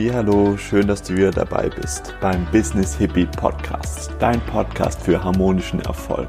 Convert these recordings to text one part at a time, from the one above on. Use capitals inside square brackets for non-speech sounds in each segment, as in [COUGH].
Hallo, schön, dass du wieder dabei bist beim Business Hippie Podcast, dein Podcast für harmonischen Erfolg.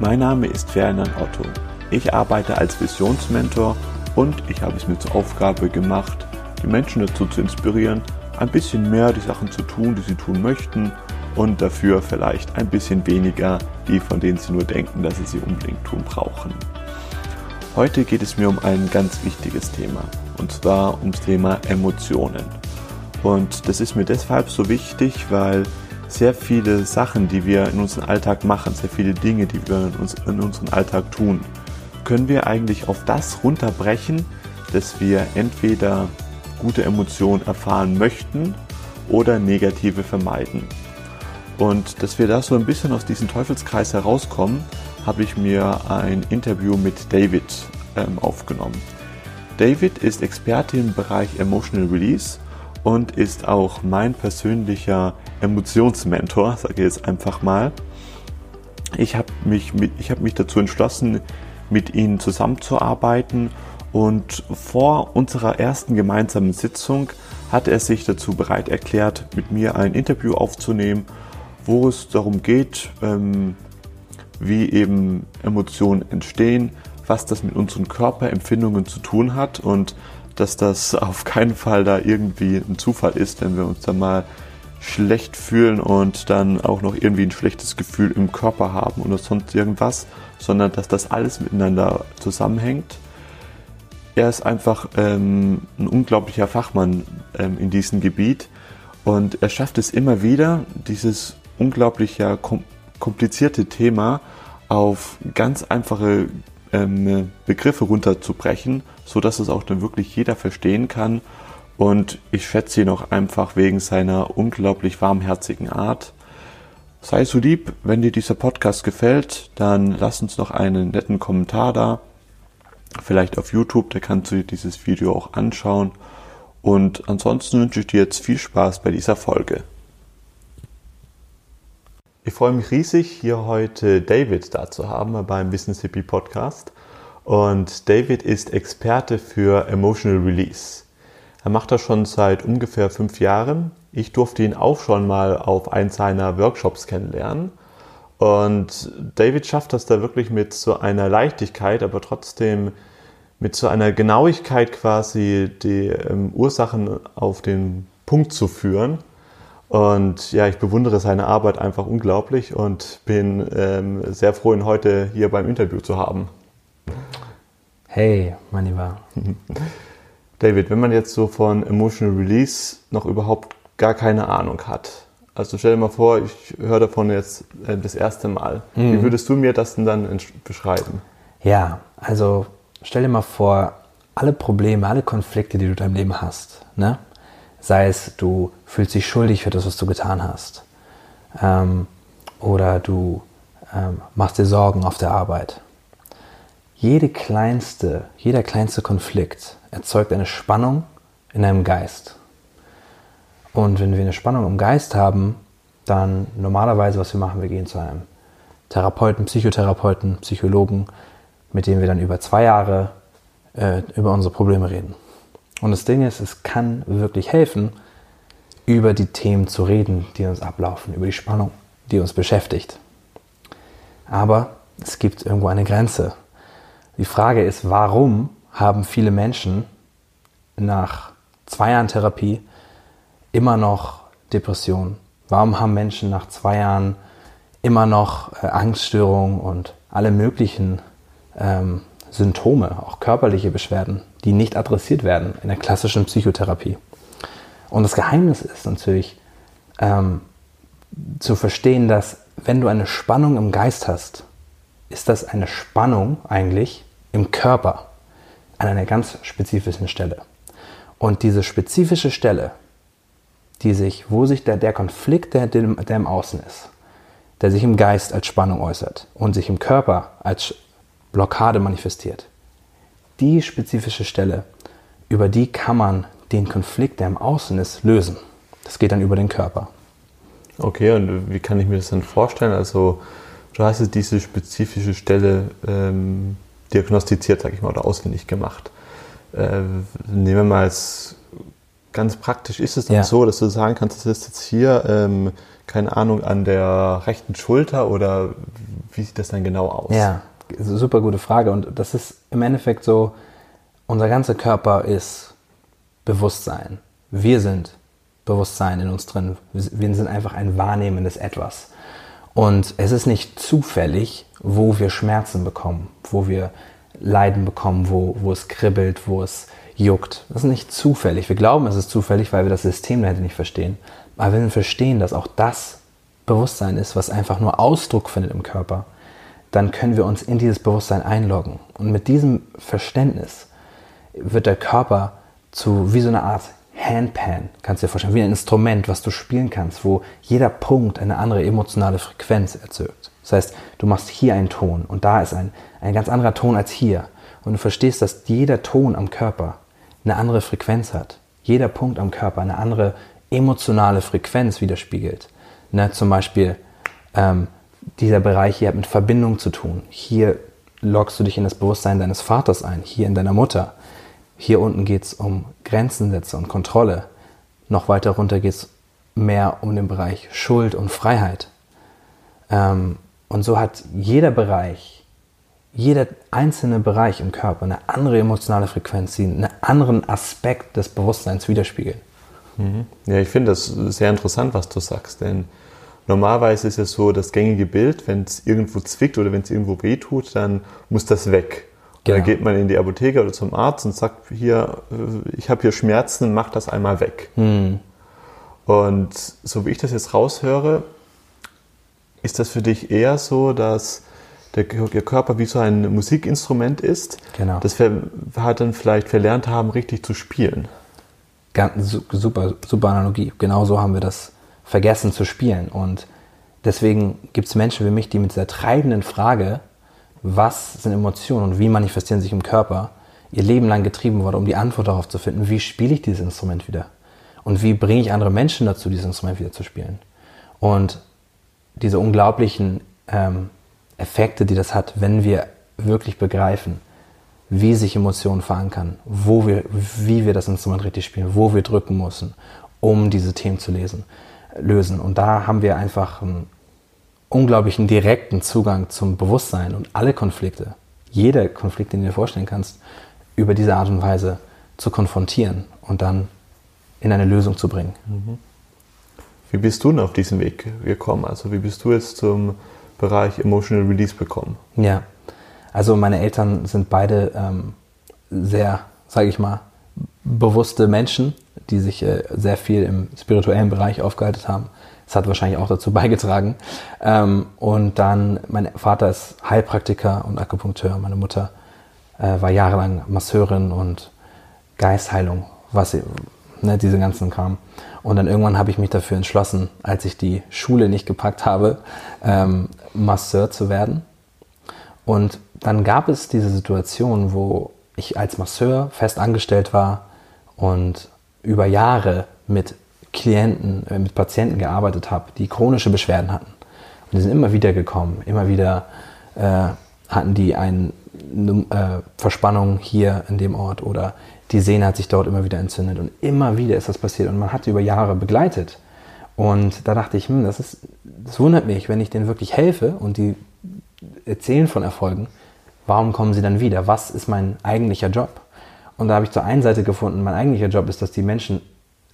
Mein Name ist Ferdinand Otto. Ich arbeite als Visionsmentor und ich habe es mir zur Aufgabe gemacht, die Menschen dazu zu inspirieren, ein bisschen mehr die Sachen zu tun, die sie tun möchten und dafür vielleicht ein bisschen weniger die, von denen sie nur denken, dass sie sie unbedingt tun brauchen. Heute geht es mir um ein ganz wichtiges Thema und zwar ums Thema Emotionen. Und das ist mir deshalb so wichtig, weil sehr viele Sachen, die wir in unserem Alltag machen, sehr viele Dinge, die wir in, uns, in unserem Alltag tun, können wir eigentlich auf das runterbrechen, dass wir entweder gute Emotionen erfahren möchten oder negative vermeiden. Und dass wir da so ein bisschen aus diesem Teufelskreis herauskommen, habe ich mir ein Interview mit David ähm, aufgenommen. David ist Experte im Bereich Emotional Release und ist auch mein persönlicher Emotionsmentor, sage ich jetzt einfach mal. Ich habe mich, hab mich dazu entschlossen, mit ihm zusammenzuarbeiten und vor unserer ersten gemeinsamen Sitzung hat er sich dazu bereit erklärt, mit mir ein Interview aufzunehmen, wo es darum geht, ähm, wie eben Emotionen entstehen, was das mit unseren Körperempfindungen zu tun hat und dass das [LAUGHS] auf keinen Fall da irgendwie ein Zufall ist, wenn wir uns dann mal schlecht fühlen und dann auch noch irgendwie ein schlechtes Gefühl im Körper haben oder sonst irgendwas, sondern dass das alles miteinander zusammenhängt. Er ist einfach ähm, ein unglaublicher Fachmann ähm, in diesem Gebiet und er schafft es immer wieder, dieses unglaublich kom komplizierte Thema auf ganz einfache ähm, Begriffe runterzubrechen, so dass es auch dann wirklich jeder verstehen kann. Und ich schätze ihn auch einfach wegen seiner unglaublich warmherzigen Art. Sei so lieb, wenn dir dieser Podcast gefällt, dann lass uns noch einen netten Kommentar da. Vielleicht auf YouTube, da kannst du dir dieses Video auch anschauen. Und ansonsten wünsche ich dir jetzt viel Spaß bei dieser Folge. Ich freue mich riesig, hier heute David da zu haben beim Business Hippie Podcast. Und David ist Experte für Emotional Release. Er macht das schon seit ungefähr fünf Jahren. Ich durfte ihn auch schon mal auf einen seiner Workshops kennenlernen. Und David schafft das da wirklich mit so einer Leichtigkeit, aber trotzdem mit so einer Genauigkeit quasi die ähm, Ursachen auf den Punkt zu führen und ja, ich bewundere seine Arbeit einfach unglaublich und bin ähm, sehr froh, ihn heute hier beim Interview zu haben. Hey, mein Lieber. [LAUGHS] David, wenn man jetzt so von Emotional Release noch überhaupt gar keine Ahnung hat, also stell dir mal vor, ich höre davon jetzt äh, das erste Mal. Mhm. Wie würdest du mir das denn dann beschreiben? Ja, also stell dir mal vor, alle Probleme, alle Konflikte, die du in deinem Leben hast, ne? Sei es, du fühlst dich schuldig für das, was du getan hast. Ähm, oder du ähm, machst dir Sorgen auf der Arbeit. Jede kleinste, jeder kleinste Konflikt erzeugt eine Spannung in deinem Geist. Und wenn wir eine Spannung im Geist haben, dann normalerweise, was wir machen, wir gehen zu einem Therapeuten, Psychotherapeuten, Psychologen, mit dem wir dann über zwei Jahre äh, über unsere Probleme reden. Und das Ding ist, es kann wirklich helfen, über die Themen zu reden, die uns ablaufen, über die Spannung, die uns beschäftigt. Aber es gibt irgendwo eine Grenze. Die Frage ist, warum haben viele Menschen nach zwei Jahren Therapie immer noch Depressionen? Warum haben Menschen nach zwei Jahren immer noch äh, Angststörungen und alle möglichen ähm, Symptome, auch körperliche Beschwerden, die nicht adressiert werden in der klassischen Psychotherapie. Und das Geheimnis ist natürlich ähm, zu verstehen, dass wenn du eine Spannung im Geist hast, ist das eine Spannung eigentlich im Körper an einer ganz spezifischen Stelle. Und diese spezifische Stelle, die sich, wo sich der, der Konflikt, der, der im Außen ist, der sich im Geist als Spannung äußert und sich im Körper als Blockade manifestiert. Die spezifische Stelle, über die kann man den Konflikt, der im Außen ist, lösen. Das geht dann über den Körper. Okay, und wie kann ich mir das dann vorstellen? Also, du hast jetzt diese spezifische Stelle ähm, diagnostiziert, sag ich mal, oder ausfindig gemacht. Äh, nehmen wir mal als ganz praktisch ist es dann Ja. so, dass du sagen kannst, das ist jetzt hier, ähm, keine Ahnung, an der rechten Schulter oder wie sieht das dann genau aus? Ja, super gute Frage. Und das ist im Endeffekt so, unser ganzer Körper ist Bewusstsein. Wir sind Bewusstsein in uns drin. Wir sind einfach ein wahrnehmendes Etwas. Und es ist nicht zufällig, wo wir Schmerzen bekommen, wo wir Leiden bekommen, wo, wo es kribbelt, wo es juckt. Das ist nicht zufällig. Wir glauben, es ist zufällig, weil wir das System dahinter nicht verstehen. Aber wenn wir verstehen, dass auch das Bewusstsein ist, was einfach nur Ausdruck findet im Körper, dann können wir uns in dieses Bewusstsein einloggen. Und mit diesem Verständnis wird der Körper zu wie so eine Art Handpan, kannst du dir vorstellen, wie ein Instrument, was du spielen kannst, wo jeder Punkt eine andere emotionale Frequenz erzeugt. Das heißt, du machst hier einen Ton und da ist ein, ein ganz anderer Ton als hier. Und du verstehst, dass jeder Ton am Körper eine andere Frequenz hat. Jeder Punkt am Körper eine andere emotionale Frequenz widerspiegelt. Ne, zum Beispiel ähm, dieser Bereich hier hat mit Verbindung zu tun. Hier loggst du dich in das Bewusstsein deines Vaters ein, hier in deiner Mutter. Hier unten geht es um Grenzensätze und Kontrolle. Noch weiter runter geht es mehr um den Bereich Schuld und Freiheit. Ähm, und so hat jeder Bereich, jeder einzelne Bereich im Körper eine andere emotionale Frequenz, die einen anderen Aspekt des Bewusstseins widerspiegelt. Ja, ich finde das sehr interessant, was du sagst, denn normalerweise ist es so, das gängige Bild, wenn es irgendwo zwickt oder wenn es irgendwo wehtut, dann muss das weg. Und dann Genau. geht man in die Apotheke oder zum Arzt und sagt, hier, äh, ich habe hier Schmerzen, mach das einmal weg. Und so wie ich das jetzt raushöre, ist das für dich eher so, dass der Körper wie so ein Musikinstrument ist, Genau. das wir halt dann vielleicht verlernt haben, richtig zu spielen. Ganz su- super, super Analogie. Genauso haben wir das vergessen zu spielen. Und deswegen gibt es Menschen wie mich, die mit dieser treibenden Frage, was sind Emotionen und wie manifestieren sich im Körper, ihr Leben lang getrieben wurde, um die Antwort darauf zu finden, wie spiele ich dieses Instrument wieder? Und wie bringe ich andere Menschen dazu, dieses Instrument wieder zu spielen? Und diese unglaublichen ähm, Effekte, die das hat, wenn wir wirklich begreifen, wie sich Emotionen verankern, wo wir, wie wir das Instrument richtig spielen, wo wir drücken müssen, um diese Themen zu lesen, lösen. Und da haben wir einfach einen unglaublichen direkten Zugang zum Bewusstsein und alle Konflikte, jeder Konflikt, den du dir vorstellen kannst, über diese Art und Weise zu konfrontieren und dann in eine Lösung zu bringen. Wie bist du denn auf diesen Weg gekommen? Also wie bist du jetzt zum Bereich Emotional Release gekommen? Ja, also meine Eltern sind beide ähm, sehr, sage ich mal, bewusste Menschen, die sich äh, sehr viel im spirituellen Bereich aufgehalten haben. Das hat wahrscheinlich auch dazu beigetragen. Ähm, und dann, mein Vater ist Heilpraktiker und Akupunkteur. Meine Mutter äh, war jahrelang Masseurin und Geistheilung, was ne, diese ganzen Kram. Und dann irgendwann habe ich mich dafür entschlossen, als ich die Schule nicht gepackt habe, ähm, Masseur zu werden. Und dann gab es diese Situation, wo ich als Masseur fest angestellt war und über Jahre mit Klienten, äh, mit Patienten gearbeitet habe, die chronische Beschwerden hatten. Und die sind immer wieder gekommen, immer wieder äh, hatten die eine äh, Verspannung hier in dem Ort oder die Sehne hat sich dort immer wieder entzündet und immer wieder ist das passiert und man hat über Jahre begleitet. Und da dachte ich, hm, das, ist, das wundert mich, wenn ich denen wirklich helfe und die erzählen von Erfolgen, warum kommen sie dann wieder? Was ist mein eigentlicher Job? Und da habe ich zur einen Seite gefunden, mein eigentlicher Job ist, dass die Menschen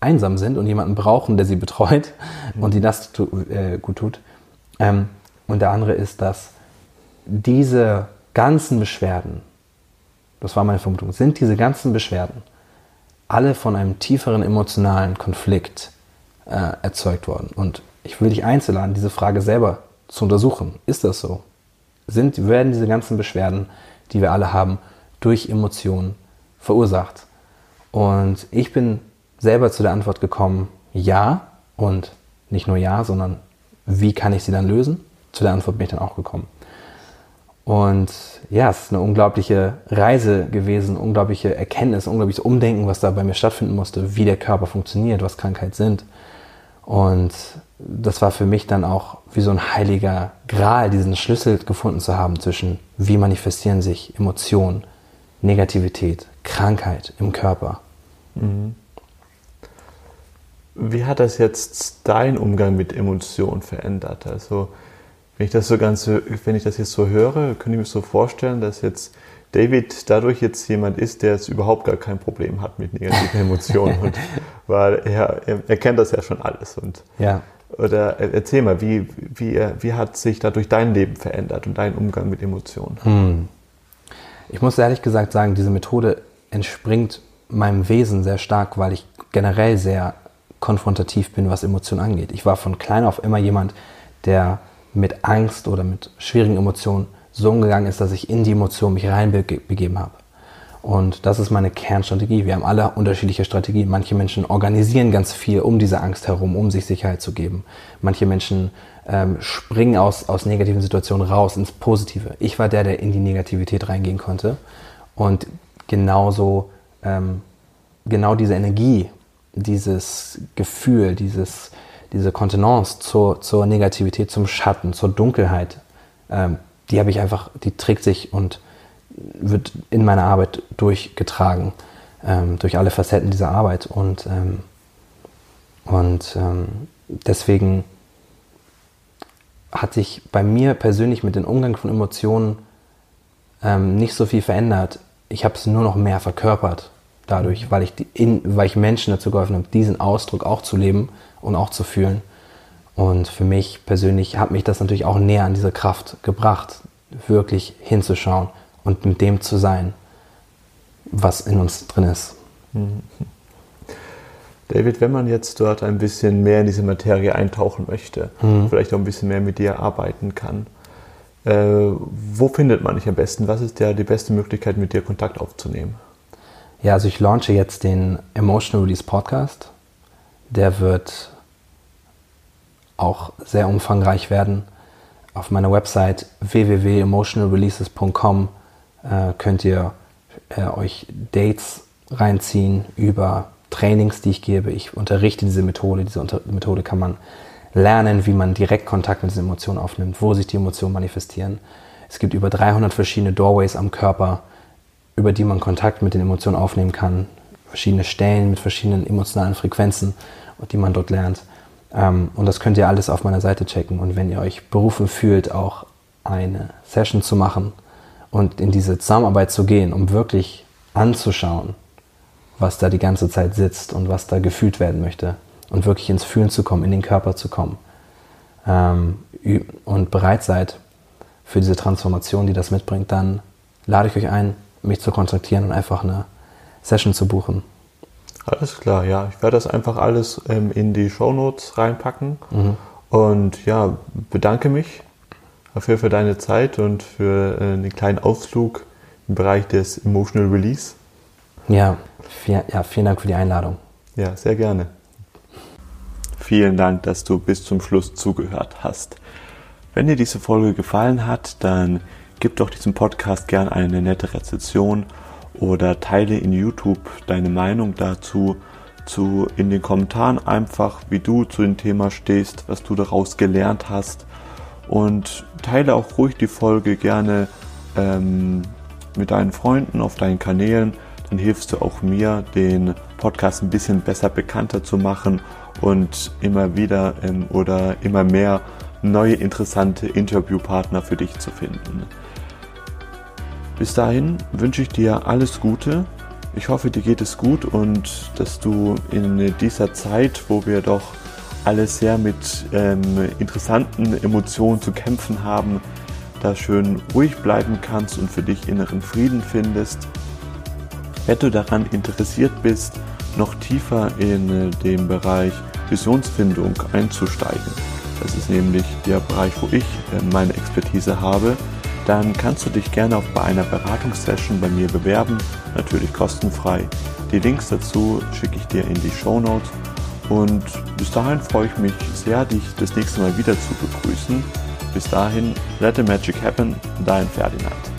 einsam sind und jemanden brauchen, der sie betreut und die das tu, äh, gut tut. Ähm, und der andere ist, dass diese ganzen Beschwerden, das war meine Vermutung, sind diese ganzen Beschwerden alle von einem tieferen emotionalen Konflikt äh, erzeugt worden. Und ich will dich einzuladen, diese Frage selber zu untersuchen. Ist das so? Sind, werden diese ganzen Beschwerden, die wir alle haben, durch Emotionen verursacht? Und ich bin selber zu der Antwort gekommen, ja. Und nicht nur ja, sondern wie kann ich sie dann lösen? Zu der Antwort bin ich dann auch gekommen. Und ja, es ist eine unglaubliche Reise gewesen, unglaubliche Erkenntnis, unglaubliches Umdenken, was da bei mir stattfinden musste, wie der Körper funktioniert, was Krankheit sind. Und das war für mich dann auch wie so ein heiliger Gral, diesen Schlüssel gefunden zu haben zwischen, wie manifestieren sich Emotionen, Negativität, Krankheit im Körper. wie hat das jetzt dein Umgang mit Emotionen verändert? Also, wenn ich das so ganz, wenn ich das jetzt so höre, könnte ich mir so vorstellen, dass jetzt David dadurch jetzt jemand ist, der jetzt überhaupt gar kein Problem hat mit negativen Emotionen. [LAUGHS] und, weil er, er kennt das ja schon alles. Und, ja. Oder erzähl mal, wie, wie, wie hat sich dadurch dein Leben verändert und dein Umgang mit Emotionen? Hm. Ich muss ehrlich gesagt sagen, diese Methode entspringt meinem Wesen sehr stark, weil ich generell sehr konfrontativ bin, was Emotionen angeht. Ich war von klein auf immer jemand, der mit Angst oder mit schwierigen Emotionen so umgegangen ist, dass ich in die Emotion mich reinbegeben habe. Und das ist meine Kernstrategie. Wir haben alle unterschiedliche Strategien. Manche Menschen organisieren ganz viel um diese Angst herum, um sich Sicherheit zu geben. Manche Menschen ähm, springen aus, aus negativen Situationen raus ins Positive. Ich war der, der in die Negativität reingehen konnte. Und genauso, ähm, genau diese Energie, dieses Gefühl, dieses, diese Kontenance zur, zur Negativität, zum Schatten, zur Dunkelheit, ähm, die habe ich einfach, die trägt sich und wird in meiner Arbeit durchgetragen, ähm, durch alle Facetten dieser Arbeit. Und, ähm, und ähm, deswegen hat sich bei mir persönlich mit dem Umgang von Emotionen ähm, nicht so viel verändert. Ich habe es nur noch mehr verkörpert dadurch, weil ich, die, in, weil ich Menschen dazu geholfen habe, diesen Ausdruck auch zu leben und auch zu fühlen. Und für mich persönlich hat mich das natürlich auch näher an diese Kraft gebracht, wirklich hinzuschauen und mit dem zu sein, was in uns drin ist. Mhm. David, wenn man jetzt dort ein bisschen mehr in diese Materie eintauchen möchte, mhm. vielleicht auch ein bisschen mehr mit dir arbeiten kann, äh, wo findet man dich am besten? Was ist ja die beste Möglichkeit, mit dir Kontakt aufzunehmen? Ja, also ich launche jetzt den Emotional Release Podcast. Der wird auch sehr umfangreich werden. Auf meiner Website www.emotionalreleases.com äh, könnt ihr äh, euch Dates reinziehen über Trainings, die ich gebe. Ich unterrichte diese Methode. Diese Unter Methode kann man lernen, wie man direkt Kontakt mit diesen Emotionen aufnimmt, wo sich die Emotionen manifestieren. Es gibt über 300 verschiedene Doorways am Körper, über die man Kontakt mit den Emotionen aufnehmen kann. Verschiedene Stellen mit verschiedenen emotionalen Frequenzen, die man dort lernt. Ähm, und das könnt ihr alles auf meiner Seite checken. Und wenn ihr euch berufen fühlt, auch eine Session zu machen und in diese Zusammenarbeit zu gehen, um wirklich anzuschauen, was da die ganze Zeit sitzt und was da gefühlt werden möchte und wirklich ins Fühlen zu kommen, in den Körper zu kommen ähm, und bereit seid für diese Transformation, die das mitbringt, dann lade ich euch ein, mich zu kontaktieren und einfach eine Session zu buchen. Alles klar, ja. Ich werde das einfach alles ähm, in die Show Notes reinpacken. Mhm. Und ja, bedanke mich dafür für deine Zeit und für äh, den kleinen Ausflug im Bereich des Emotional Release. Ja, viel, ja, vielen Dank für die Einladung. Ja, sehr gerne. Vielen Dank, dass du bis zum Schluss zugehört hast. Wenn dir diese Folge gefallen hat, dann gib doch diesem Podcast gern eine nette Rezension oder teile in YouTube deine Meinung dazu, zu in den Kommentaren einfach, wie du zu dem Thema stehst, was du daraus gelernt hast und teile auch ruhig die Folge gerne ähm, mit deinen Freunden auf deinen Kanälen, dann hilfst du auch mir, den Podcast ein bisschen besser bekannter zu machen und immer wieder ähm, oder immer mehr neue interessante Interviewpartner für dich zu finden. Bis dahin wünsche ich dir alles Gute. Ich hoffe, dir geht es gut und dass du in dieser Zeit, wo wir doch alle sehr mit ähm, interessanten Emotionen zu kämpfen haben, da schön ruhig bleiben kannst und für dich inneren Frieden findest. Wenn du daran interessiert bist, noch tiefer in den Bereich Visionsfindung einzusteigen, das ist nämlich der Bereich, wo ich äh, meine Expertise habe, dann kannst du dich gerne auch bei einer Beratungssession bei mir bewerben, natürlich kostenfrei. Die Links dazu schicke ich dir in die Show Notes. Und bis dahin freue ich mich sehr, dich das nächste Mal wieder zu begrüßen. Bis dahin, let the magic happen, dein Ferdinand.